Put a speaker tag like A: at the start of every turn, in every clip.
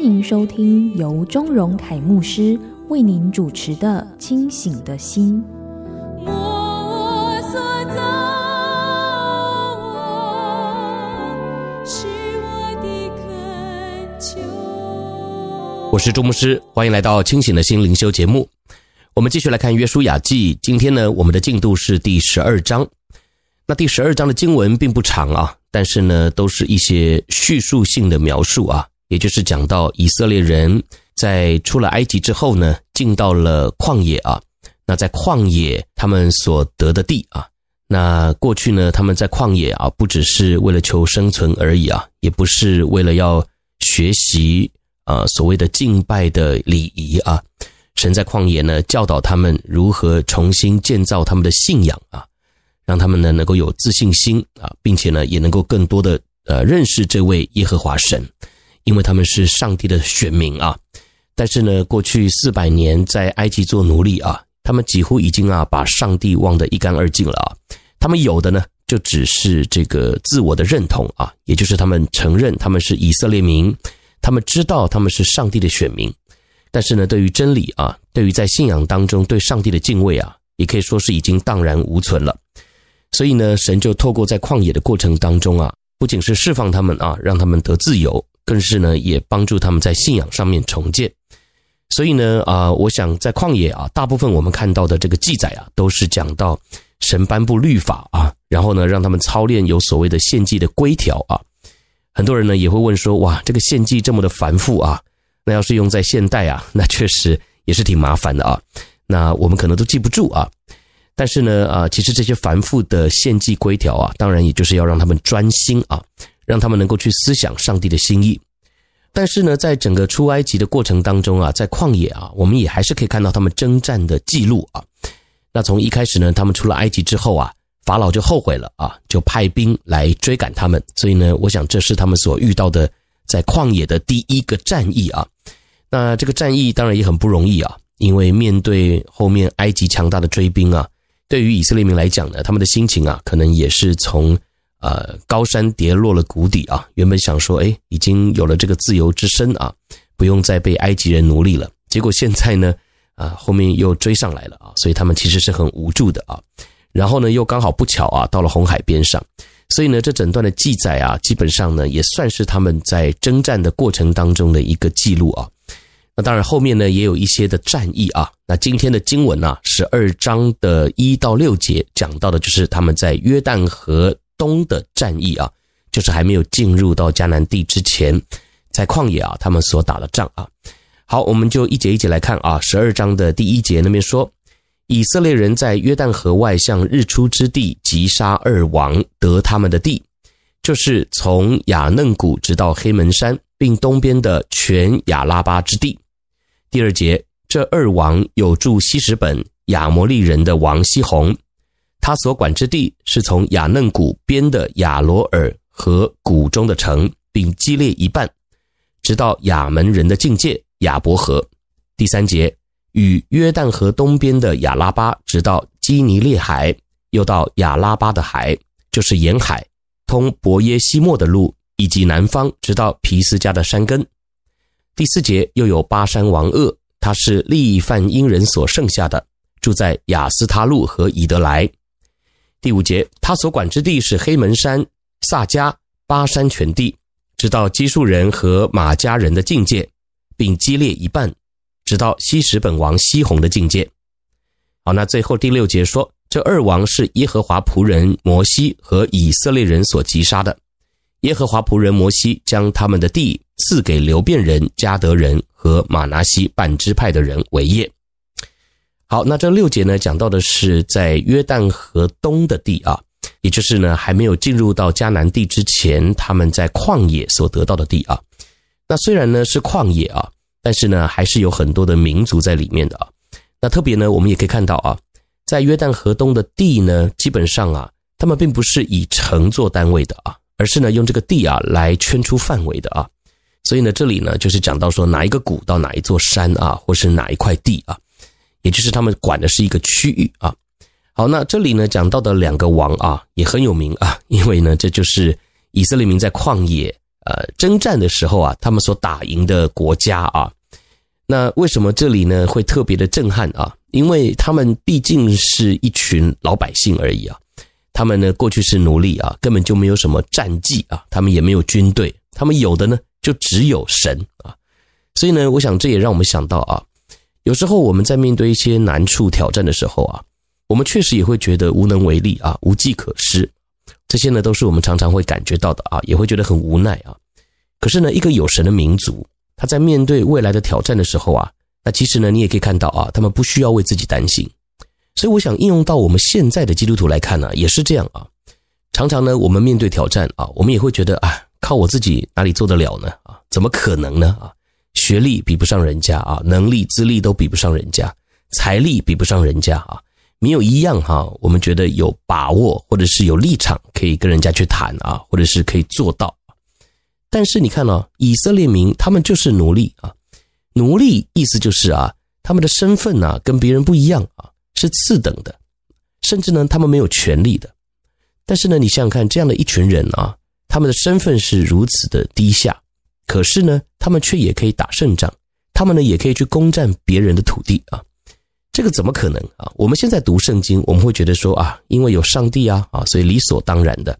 A: 欢迎收听由钟荣凯牧师为您主持的《清醒的心》。
B: 我是朱牧师，欢迎来到清醒的心灵修节目。我们继续来看约书亚记，今天呢，我们的进度是第十二章。那第十二章的经文并不长啊，但是呢，都是一些叙述性的描述啊，也就是讲到以色列人在出了埃及之后呢，进到了旷野啊。那在旷野他们所得的地啊，那过去呢，他们在旷野啊，不只是为了求生存而已啊，也不是为了要学习。啊，所谓的敬拜的礼仪啊，神在旷野呢教导他们如何重新建造他们的信仰啊，让他们呢能够有自信心啊，并且呢也能够更多的呃认识这位耶和华神，因为他们是上帝的选民啊。但是呢，过去四百年在埃及做奴隶啊，他们几乎已经啊把上帝忘得一干二净了啊。他们有的呢就只是这个自我的认同啊，也就是他们承认他们是以色列民。他们知道他们是上帝的选民，但是呢，对于真理啊，对于在信仰当中对上帝的敬畏啊，也可以说是已经荡然无存了。所以呢，神就透过在旷野的过程当中啊，不仅是释放他们啊，让他们得自由，更是呢，也帮助他们在信仰上面重建。所以呢，啊，我想在旷野啊，大部分我们看到的这个记载啊，都是讲到神颁布律法啊，然后呢，让他们操练有所谓的献祭的规条啊。很多人呢也会问说：“哇，这个献祭这么的繁复啊，那要是用在现代啊，那确实也是挺麻烦的啊。那我们可能都记不住啊。但是呢，啊，其实这些繁复的献祭规条啊，当然也就是要让他们专心啊，让他们能够去思想上帝的心意。但是呢，在整个出埃及的过程当中啊，在旷野啊，我们也还是可以看到他们征战的记录啊。那从一开始呢，他们出了埃及之后啊。”法老就后悔了啊，就派兵来追赶他们。所以呢，我想这是他们所遇到的在旷野的第一个战役啊。那这个战役当然也很不容易啊，因为面对后面埃及强大的追兵啊，对于以色列民来讲呢，他们的心情啊，可能也是从呃高山跌落了谷底啊。原本想说，诶，已经有了这个自由之身啊，不用再被埃及人奴隶了。结果现在呢，啊，后面又追上来了啊，所以他们其实是很无助的啊。然后呢，又刚好不巧啊，到了红海边上，所以呢，这整段的记载啊，基本上呢，也算是他们在征战的过程当中的一个记录啊。那当然，后面呢，也有一些的战役啊。那今天的经文啊，十二章的一到六节讲到的就是他们在约旦河东的战役啊，就是还没有进入到迦南地之前，在旷野啊，他们所打的仗啊。好，我们就一节一节来看啊。十二章的第一节那边说。以色列人在约旦河外向日出之地击杀二王，得他们的地，就是从亚嫩谷直到黑门山，并东边的全亚拉巴之地。第二节，这二王有住希实本亚摩利人的王西宏，他所管之地是从雅嫩谷边的雅罗尔和谷中的城，并基列一半，直到亚门人的境界雅伯河。第三节。与约旦河东边的亚拉巴，直到基尼列海，又到亚拉巴的海，就是沿海，通伯耶西莫的路，以及南方，直到皮斯加的山根。第四节又有巴山王噩，他是利泛因人所剩下的，住在雅斯他路和以德莱。第五节他所管之地是黑门山、萨迦、巴山全地，直到基述人和马迦人的境界，并激烈一半。直到希什本王西宏的境界。好，那最后第六节说，这二王是耶和华仆人摩西和以色列人所击杀的。耶和华仆人摩西将他们的地赐给流便人、迦得人和玛拿西半支派的人为业。好，那这六节呢，讲到的是在约旦河东的地啊。也就是呢还没有进入到迦南地之前，他们在旷野所得到的地啊。那虽然呢是旷野啊，但是呢还是有很多的民族在里面的啊。那特别呢，我们也可以看到啊，在约旦河东的地呢，基本上啊，他们并不是以城做单位的啊，而是呢用这个地啊来圈出范围的啊。所以呢，这里呢就是讲到说哪一个谷到哪一座山啊，或是哪一块地啊，也就是他们管的是一个区域啊。好，那这里呢讲到的两个王啊也很有名啊，因为呢这就是以色列民在旷野呃征战的时候啊，他们所打赢的国家啊。那为什么这里呢会特别的震撼啊？因为他们毕竟是一群老百姓而已啊，他们呢过去是奴隶啊，根本就没有什么战绩啊，他们也没有军队，他们有的呢。就只有神啊，所以呢，我想这也让我们想到啊，有时候我们在面对一些难处挑战的时候啊，我们确实也会觉得无能为力啊，无计可施，这些呢都是我们常常会感觉到的啊，也会觉得很无奈啊。可是呢，一个有神的民族，他在面对未来的挑战的时候啊，那其实呢，你也可以看到啊，他们不需要为自己担心。所以我想应用到我们现在的基督徒来看呢，也是这样啊。常常呢，我们面对挑战啊，我们也会觉得啊。靠我自己哪里做得了呢？啊，怎么可能呢？啊，学历比不上人家啊，能力资历都比不上人家，财力比不上人家啊，没有一样哈，我们觉得有把握或者是有立场可以跟人家去谈啊，或者是可以做到。但是你看呢，以色列民他们就是奴隶啊，奴隶意思就是啊，他们的身份呢跟别人不一样啊，是次等的，甚至呢他们没有权利的。但是呢，你想想看，这样的一群人啊。他们的身份是如此的低下，可是呢，他们却也可以打胜仗，他们呢也可以去攻占别人的土地啊，这个怎么可能啊？我们现在读圣经，我们会觉得说啊，因为有上帝啊啊，所以理所当然的。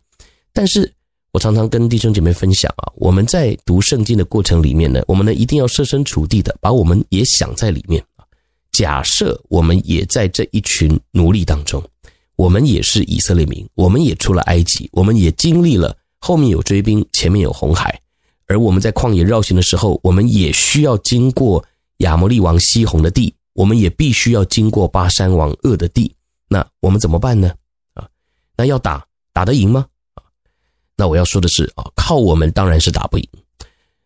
B: 但是我常常跟弟兄姐妹分享啊，我们在读圣经的过程里面呢，我们呢一定要设身处地的把我们也想在里面啊。假设我们也在这一群奴隶当中，我们也是以色列民，我们也出了埃及，我们也经历了。后面有追兵，前面有红海，而我们在旷野绕行的时候，我们也需要经过亚摩利王西宏的地，我们也必须要经过巴珊王恶的地。那我们怎么办呢？啊，那要打打得赢吗？啊，那我要说的是啊，靠我们当然是打不赢。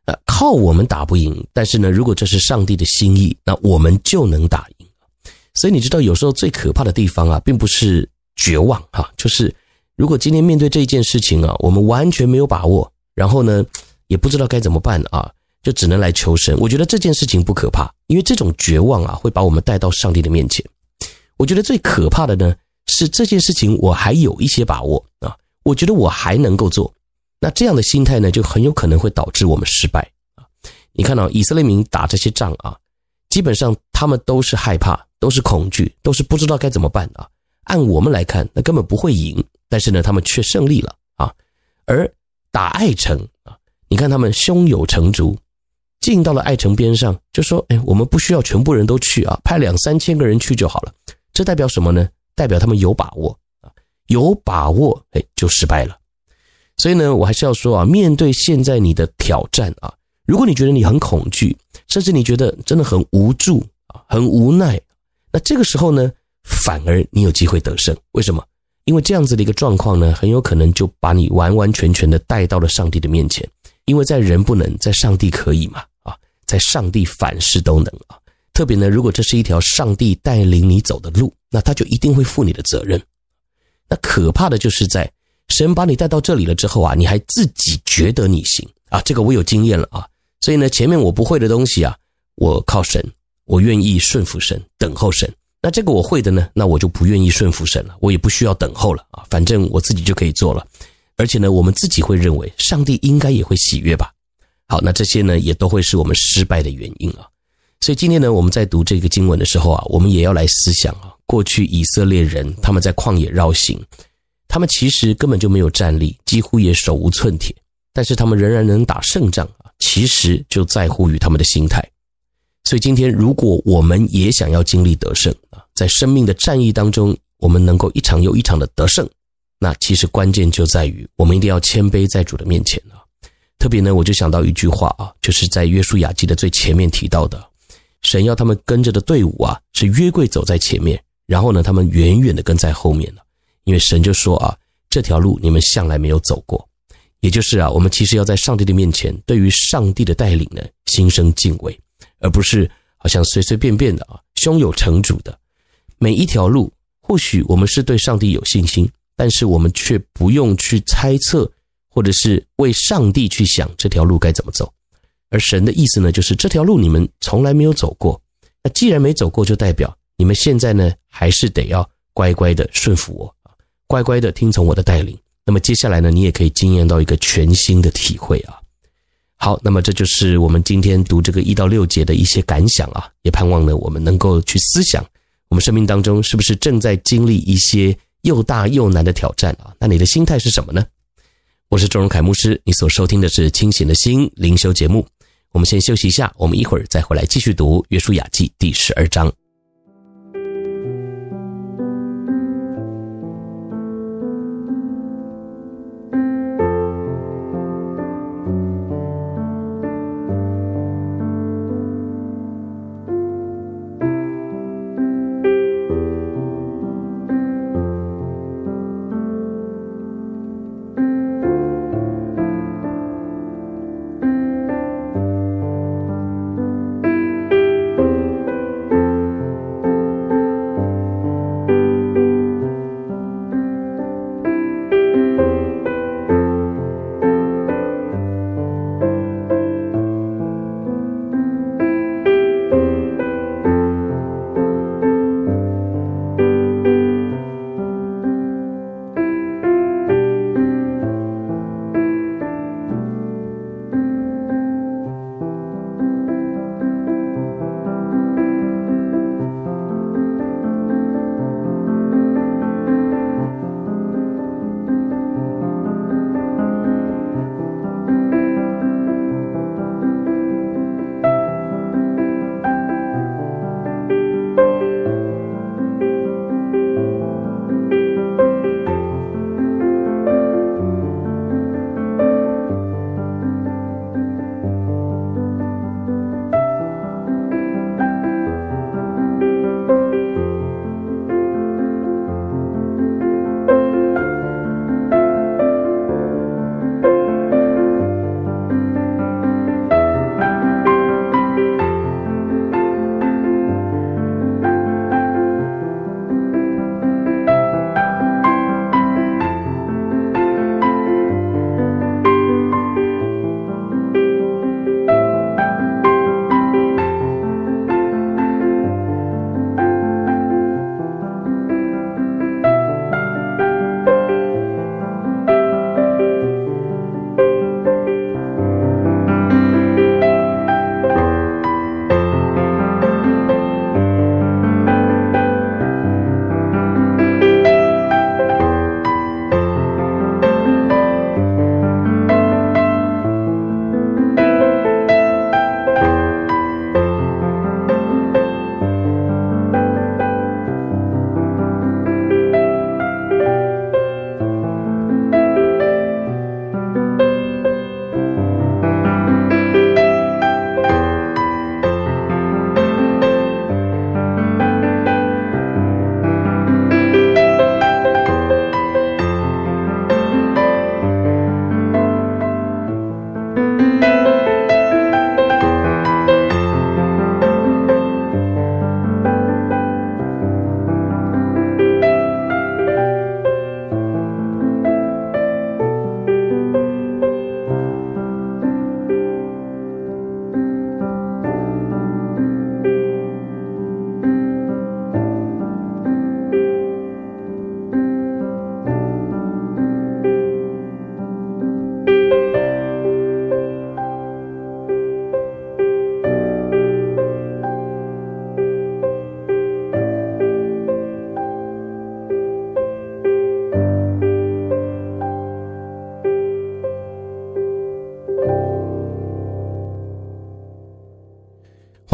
B: 啊，靠我们打不赢，但是呢，如果这是上帝的心意，那我们就能打赢。所以你知道，有时候最可怕的地方啊，并不是绝望哈，就是。如果今天面对这件事情啊，我们完全没有把握，然后呢，也不知道该怎么办啊，就只能来求神。我觉得这件事情不可怕，因为这种绝望啊，会把我们带到上帝的面前。我觉得最可怕的呢，是这件事情我还有一些把握啊，我觉得我还能够做。那这样的心态呢，就很有可能会导致我们失败啊。你看到以色列民打这些仗啊，基本上他们都是害怕，都是恐惧，都是不知道该怎么办啊。按我们来看，那根本不会赢。但是呢，他们却胜利了啊！而打爱城啊，你看他们胸有成竹，进到了爱城边上，就说：“哎，我们不需要全部人都去啊，派两三千个人去就好了。”这代表什么呢？代表他们有把握啊，有把握，哎，就失败了。所以呢，我还是要说啊，面对现在你的挑战啊，如果你觉得你很恐惧，甚至你觉得真的很无助啊，很无奈，那这个时候呢，反而你有机会得胜。为什么？因为这样子的一个状况呢，很有可能就把你完完全全的带到了上帝的面前。因为在人不能，在上帝可以嘛啊，在上帝凡事都能啊。特别呢，如果这是一条上帝带领你走的路，那他就一定会负你的责任。那可怕的就是在神把你带到这里了之后啊，你还自己觉得你行啊，这个我有经验了啊。所以呢，前面我不会的东西啊，我靠神，我愿意顺服神，等候神。那这个我会的呢，那我就不愿意顺服神了，我也不需要等候了啊，反正我自己就可以做了。而且呢，我们自己会认为上帝应该也会喜悦吧。好，那这些呢也都会是我们失败的原因啊。所以今天呢，我们在读这个经文的时候啊，我们也要来思想啊，过去以色列人他们在旷野绕行，他们其实根本就没有战力，几乎也手无寸铁，但是他们仍然能打胜仗啊，其实就在乎于他们的心态。所以今天，如果我们也想要经历得胜啊，在生命的战役当中，我们能够一场又一场的得胜，那其实关键就在于我们一定要谦卑在主的面前啊。特别呢，我就想到一句话啊，就是在约书亚记的最前面提到的，神要他们跟着的队伍啊，是约柜走在前面，然后呢，他们远远的跟在后面了，因为神就说啊，这条路你们向来没有走过。也就是啊，我们其实要在上帝的面前，对于上帝的带领呢，心生敬畏，而不是好像随随便便的啊，胸有成竹的。每一条路，或许我们是对上帝有信心，但是我们却不用去猜测，或者是为上帝去想这条路该怎么走。而神的意思呢，就是这条路你们从来没有走过，那既然没走过，就代表你们现在呢，还是得要乖乖的顺服我，乖乖的听从我的带领。那么接下来呢，你也可以经验到一个全新的体会啊。好，那么这就是我们今天读这个一到六节的一些感想啊，也盼望呢我们能够去思想，我们生命当中是不是正在经历一些又大又难的挑战啊？那你的心态是什么呢？我是周荣凯牧师，你所收听的是清醒的心灵修节目。我们先休息一下，我们一会儿再回来继续读《约书亚记》第十二章。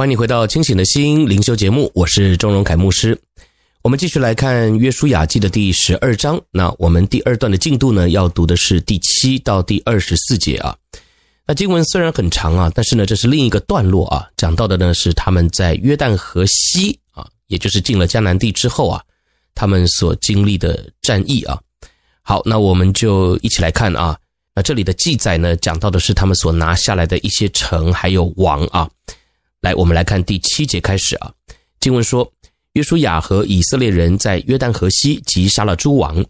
B: 欢迎你回到清醒的心灵修节目，我是钟荣凯牧师。我们继续来看《约书亚记》的第十二章。那我们第二段的进度呢，要读的是第七到第二十四节啊。那经文虽然很长啊，但是呢，这是另一个段落啊，讲到的呢是他们在约旦河西啊，也就是进了迦南地之后啊，他们所经历的战役啊。好，那我们就一起来看啊。那这里的记载呢，讲到的是他们所拿下来的一些城还有王啊。来，我们来看第七节开始啊。经文说，约书亚和以色列人在约旦河西击杀了诸王，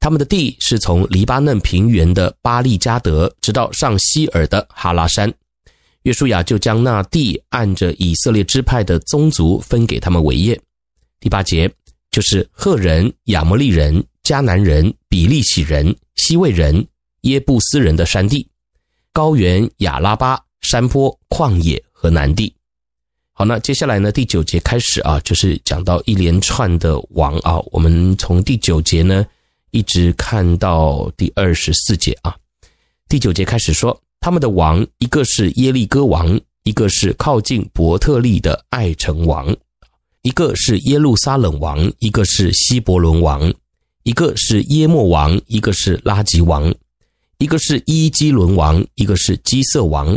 B: 他们的地是从黎巴嫩平原的巴力加德，直到上希尔的哈拉山。约书亚就将那地按着以色列支派的宗族分给他们为业。第八节就是赫人、亚摩利人、迦南人、比利洗人、西未人、耶布斯人的山地、高原、亚拉巴、山坡、旷野和南地。好，那接下来呢，第九节开始啊，就是讲到一连串的王啊，我们从第九节呢一直看到第二十四节啊。第九节开始说。他们的王，一个是耶利哥王，一个是靠近伯特利的艾城王，一个是耶路撒冷王，一个是希伯伦王，一个是耶莫王，一个是拉吉王，一个是伊基伦王，一个是基色王，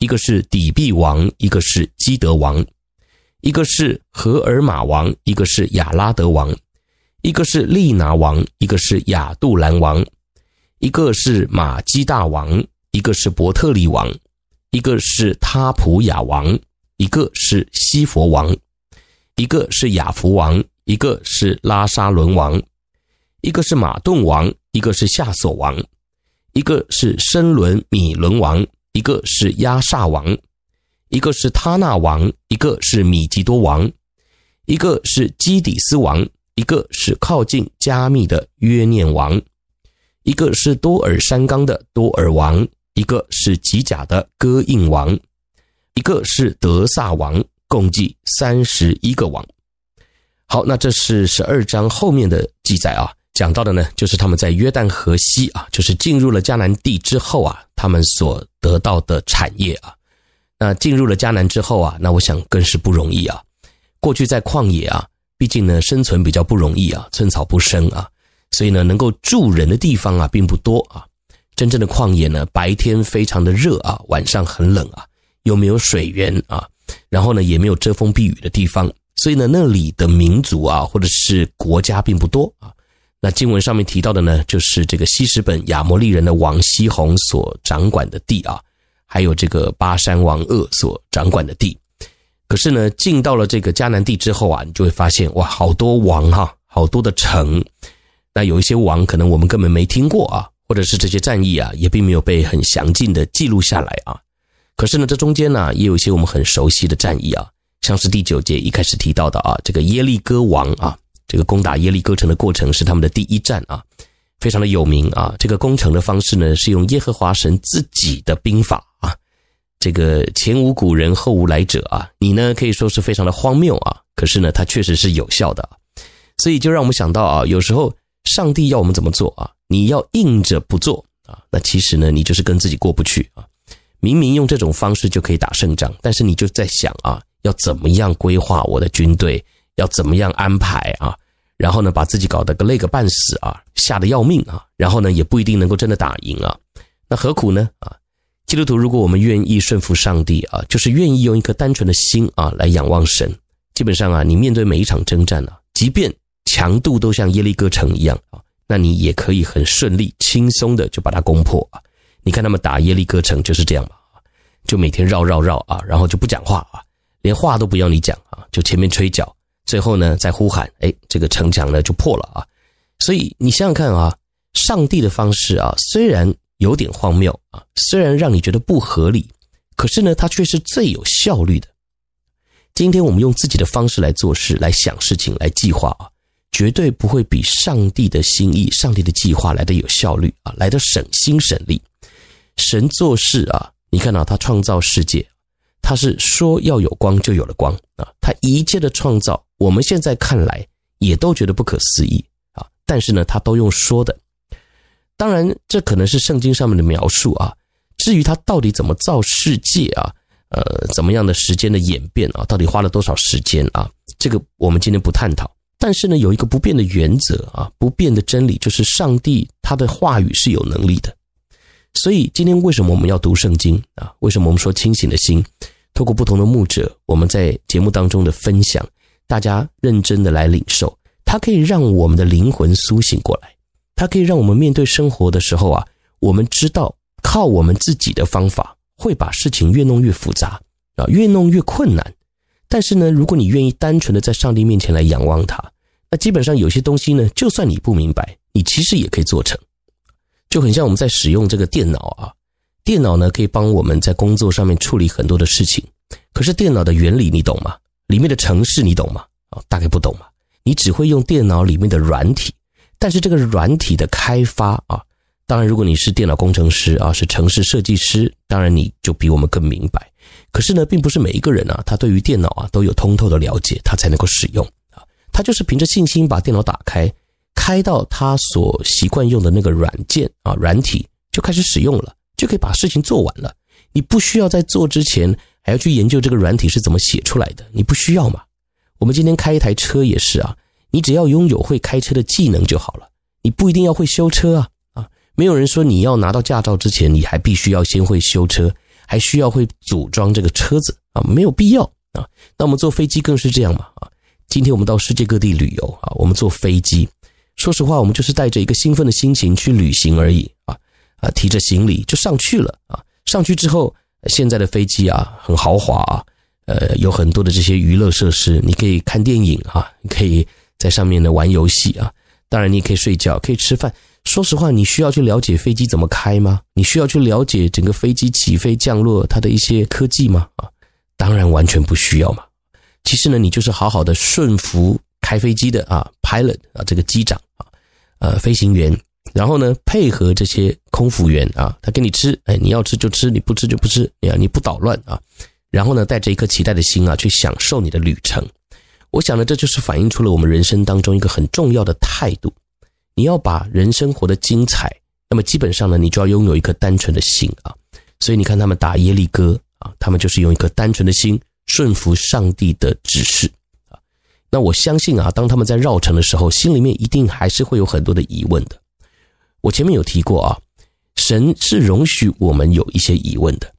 B: 一个是底比王，一个是基德王，一个是荷尔玛王，一个是亚拉德王，一个是利拿王，一个是亚杜兰王，一个是马基大王。一个是伯特利王，一个是他普雅王，一个是西佛王，一个是亚弗王，一个是拉沙伦王，一个是马顿王，一个是夏索王，一个是申伦米伦王，一个是押沙王，一个是他纳王，一个是米吉多王，一个是基底斯王，一个是靠近加密的约念王，一个是多尔山冈的多尔王。一个是吉甲的戈印王，一个是德萨王，共计三十一个王。好，那这是十二章后面的记载啊，讲到的呢，就是他们在约旦河西啊，就是进入了迦南地之后啊，他们所得到的产业啊。那进入了迦南之后啊，那我想更是不容易啊。过去在旷野啊，毕竟呢生存比较不容易啊，寸草不生啊，所以呢能够住人的地方啊并不多啊。真正的旷野呢，白天非常的热啊，晚上很冷啊，又没有水源啊，然后呢也没有遮风避雨的地方，所以呢那里的民族啊或者是国家并不多啊。那经文上面提到的呢，就是这个希实本亚摩利人的王西宏所掌管的地啊，还有这个巴山王鄂所掌管的地。可是呢，进到了这个迦南地之后啊，你就会发现哇，好多王哈，好多的城，那有一些王可能我们根本没听过啊。或者是这些战役啊，也并没有被很详尽的记录下来啊。可是呢，这中间呢，也有一些我们很熟悉的战役啊，像是第九节一开始提到的啊，这个耶利哥王啊，这个攻打耶利哥城的过程是他们的第一战啊，非常的有名啊。这个攻城的方式呢，是用耶和华神自己的兵法啊，这个前无古人后无来者啊，你呢可以说是非常的荒谬啊，可是呢，它确实是有效的，所以就让我们想到啊，有时候上帝要我们怎么做啊？你要硬着不做啊，那其实呢，你就是跟自己过不去啊。明明用这种方式就可以打胜仗，但是你就在想啊，要怎么样规划我的军队，要怎么样安排啊，然后呢，把自己搞得个累个半死啊，吓得要命啊，然后呢，也不一定能够真的打赢啊。那何苦呢？啊，基督徒，如果我们愿意顺服上帝啊，就是愿意用一颗单纯的心啊来仰望神，基本上啊，你面对每一场征战啊，即便强度都像耶利哥城一样啊。那你也可以很顺利、轻松的就把它攻破啊！你看他们打耶利哥城就是这样嘛，就每天绕绕绕啊，然后就不讲话啊，连话都不要你讲啊，就前面吹角，最后呢再呼喊，哎，这个城墙呢就破了啊！所以你想想看啊，上帝的方式啊，虽然有点荒谬啊，虽然让你觉得不合理，可是呢，它却是最有效率的。今天我们用自己的方式来做事、来想事情、来计划啊。绝对不会比上帝的心意、上帝的计划来得有效率啊，来得省心省力。神做事啊，你看到他创造世界，他是说要有光就有了光啊。他一切的创造，我们现在看来也都觉得不可思议啊。但是呢，他都用说的。当然，这可能是圣经上面的描述啊。至于他到底怎么造世界啊，呃，怎么样的时间的演变啊，到底花了多少时间啊？这个我们今天不探讨。但是呢，有一个不变的原则啊，不变的真理就是上帝他的话语是有能力的。所以今天为什么我们要读圣经啊？为什么我们说清醒的心？透过不同的牧者，我们在节目当中的分享，大家认真的来领受，它可以让我们的灵魂苏醒过来，它可以让我们面对生活的时候啊，我们知道靠我们自己的方法会把事情越弄越复杂啊，越弄越困难。但是呢，如果你愿意单纯的在上帝面前来仰望他，那基本上有些东西呢，就算你不明白，你其实也可以做成。就很像我们在使用这个电脑啊，电脑呢可以帮我们在工作上面处理很多的事情。可是电脑的原理你懂吗？里面的城市你懂吗？啊，大概不懂嘛。你只会用电脑里面的软体，但是这个软体的开发啊，当然如果你是电脑工程师啊，是城市设计师，当然你就比我们更明白。可是呢，并不是每一个人啊，他对于电脑啊都有通透的了解，他才能够使用啊。他就是凭着信心把电脑打开。开到他所习惯用的那个软件啊，软体就开始使用了，就可以把事情做完了。你不需要在做之前还要去研究这个软体是怎么写出来的，你不需要嘛？我们今天开一台车也是啊，你只要拥有会开车的技能就好了，你不一定要会修车啊啊！没有人说你要拿到驾照之前你还必须要先会修车，还需要会组装这个车子啊，没有必要啊。那我们坐飞机更是这样嘛啊！今天我们到世界各地旅游啊，我们坐飞机。说实话，我们就是带着一个兴奋的心情去旅行而已啊啊，提着行李就上去了啊。上去之后，现在的飞机啊很豪华啊，呃，有很多的这些娱乐设施，你可以看电影啊，你可以在上面呢玩游戏啊。当然，你也可以睡觉，可以吃饭。说实话，你需要去了解飞机怎么开吗？你需要去了解整个飞机起飞降落它的一些科技吗？啊，当然完全不需要嘛。其实呢，你就是好好的顺服开飞机的啊，pilot 啊，这个机长啊。呃，飞行员，然后呢，配合这些空服员啊，他给你吃，哎，你要吃就吃，你不吃就不吃，你啊，你不捣乱啊，然后呢，带着一颗期待的心啊，去享受你的旅程。我想呢，这就是反映出了我们人生当中一个很重要的态度。你要把人生活得精彩，那么基本上呢，你就要拥有一颗单纯的心啊。所以你看他们打耶利哥啊，他们就是用一颗单纯的心，顺服上帝的指示啊。那我相信啊，当他们在绕城的时候，心里面一定还是会有很多的疑问的。我前面有提过啊，神是容许我们有一些疑问的，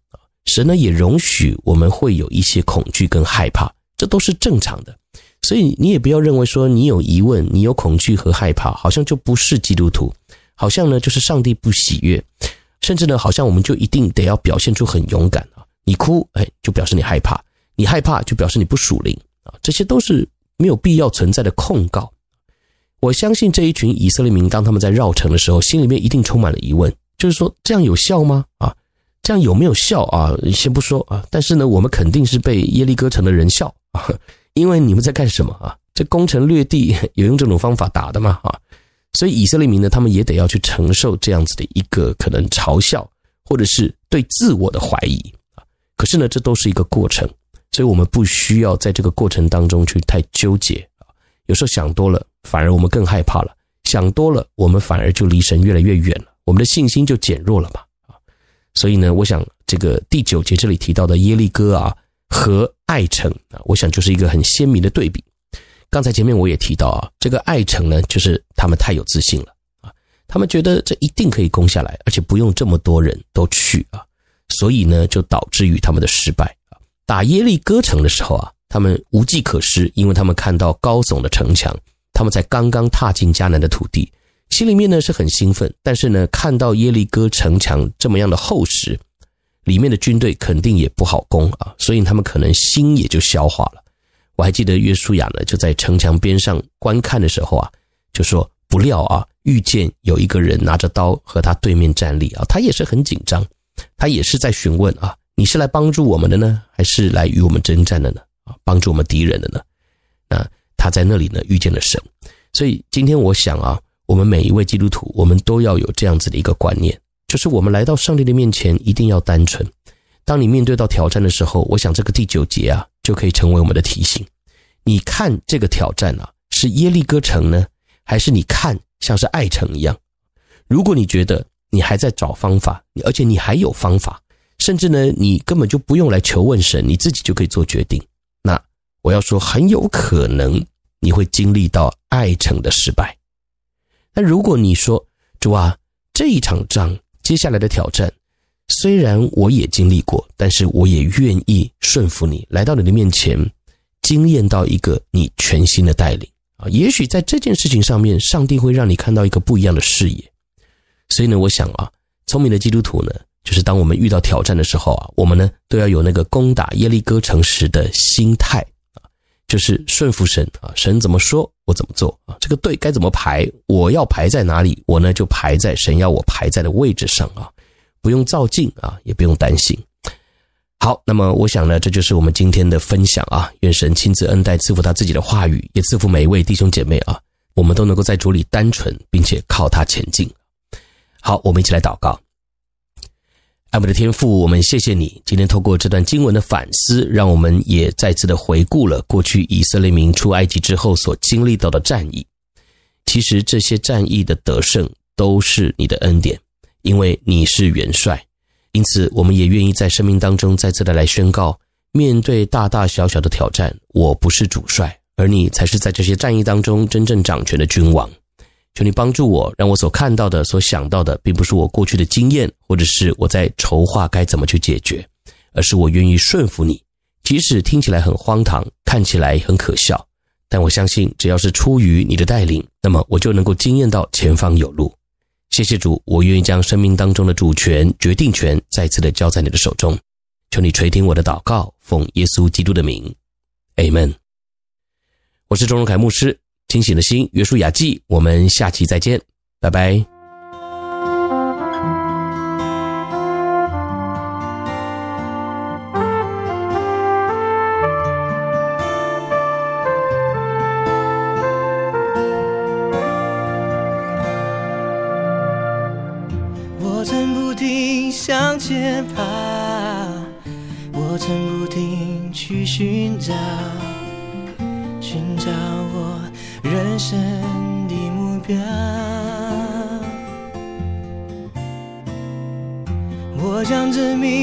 B: 神呢也容许我们会有一些恐惧跟害怕，这都是正常的。所以你也不要认为说你有疑问、你有恐惧和害怕，好像就不是基督徒，好像呢就是上帝不喜悦，甚至呢好像我们就一定得要表现出很勇敢啊，你哭哎就表示你害怕，你害怕就表示你不属灵啊，这些都是。没有必要存在的控告，我相信这一群以色列民，当他们在绕城的时候，心里面一定充满了疑问，就是说这样有效吗？啊，这样有没有效啊？先不说啊，但是呢，我们肯定是被耶利哥城的人笑啊，因为你们在干什么啊？这攻城略地有用这种方法打的吗？啊，所以以色列民呢，他们也得要去承受这样子的一个可能嘲笑，或者是对自我的怀疑啊。可是呢，这都是一个过程。所以，我们不需要在这个过程当中去太纠结啊。有时候想多了，反而我们更害怕了；想多了，我们反而就离神越来越远了，我们的信心就减弱了嘛。啊，所以呢，我想这个第九节这里提到的耶利哥啊和爱城啊，我想就是一个很鲜明的对比。刚才前面我也提到啊，这个爱城呢，就是他们太有自信了啊，他们觉得这一定可以攻下来，而且不用这么多人都去啊，所以呢，就导致于他们的失败。打耶利哥城的时候啊，他们无计可施，因为他们看到高耸的城墙，他们才刚刚踏进迦南的土地，心里面呢是很兴奋，但是呢，看到耶利哥城墙这么样的厚实，里面的军队肯定也不好攻啊，所以他们可能心也就消化了。我还记得约书亚呢，就在城墙边上观看的时候啊，就说不料啊，遇见有一个人拿着刀和他对面站立啊，他也是很紧张，他也是在询问啊。你是来帮助我们的呢，还是来与我们征战的呢？啊，帮助我们敌人的呢？那他在那里呢，遇见了神。所以今天我想啊，我们每一位基督徒，我们都要有这样子的一个观念，就是我们来到上帝的面前，一定要单纯。当你面对到挑战的时候，我想这个第九节啊，就可以成为我们的提醒。你看这个挑战啊，是耶利哥城呢，还是你看像是爱城一样？如果你觉得你还在找方法，而且你还有方法。甚至呢，你根本就不用来求问神，你自己就可以做决定。那我要说，很有可能你会经历到爱城的失败。那如果你说主啊，这一场仗接下来的挑战，虽然我也经历过，但是我也愿意顺服你，来到你的面前，经验到一个你全新的带领啊，也许在这件事情上面，上帝会让你看到一个不一样的视野。所以呢，我想啊，聪明的基督徒呢，就是当我们遇到挑战的时候啊，我们呢都要有那个攻打耶利哥城时的心态，就是顺服神啊，神怎么说我怎么做啊，这个队该怎么排，我要排在哪里，我呢就排在神要我排在的位置上啊，不用照镜啊，也不用担心。好，那么我想呢，这就是我们今天的分享啊，愿神亲自恩待赐福他自己的话语，也赐福每一位弟兄姐妹啊，我们都能够在主里单纯，并且靠他前进。好，我们一起来祷告。爱我们的天父，我们谢谢你，今天透过这段经文的反思，让我们也再次的回顾了过去以色列民出埃及之后所经历到的战役。其实这些战役的得胜都是你的恩典，因为你是元帅。因此，我们也愿意在生命当中再次的来宣告：面对大大小小的挑战，我不是主帅，而你才是在这些战役当中真正掌权的君王。求你帮助我，让我所看到的、所想到的，并不是我过去的经验，或者是我在筹划该怎么去解决，而是我愿意顺服你。即使听起来很荒唐，看起来很可笑，但我相信，只要是出于你的带领，那么我就能够惊艳到前方有路。谢谢主，我愿意将生命当中的主权、决定权再次的交在你的手中。求你垂听我的祷告，奉耶稣基督的名，Amen。我是钟荣凯牧师。清醒的心，约书亚记，我们下期再见，拜拜。
C: 我曾不停向前爬，我曾不停去寻找，我想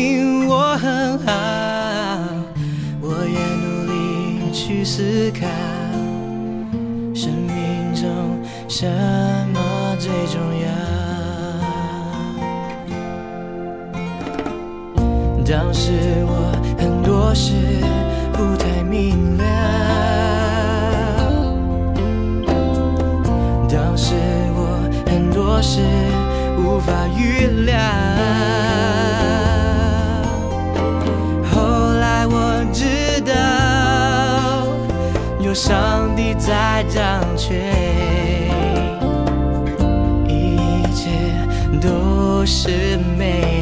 C: 上帝在掌权，一切都是美。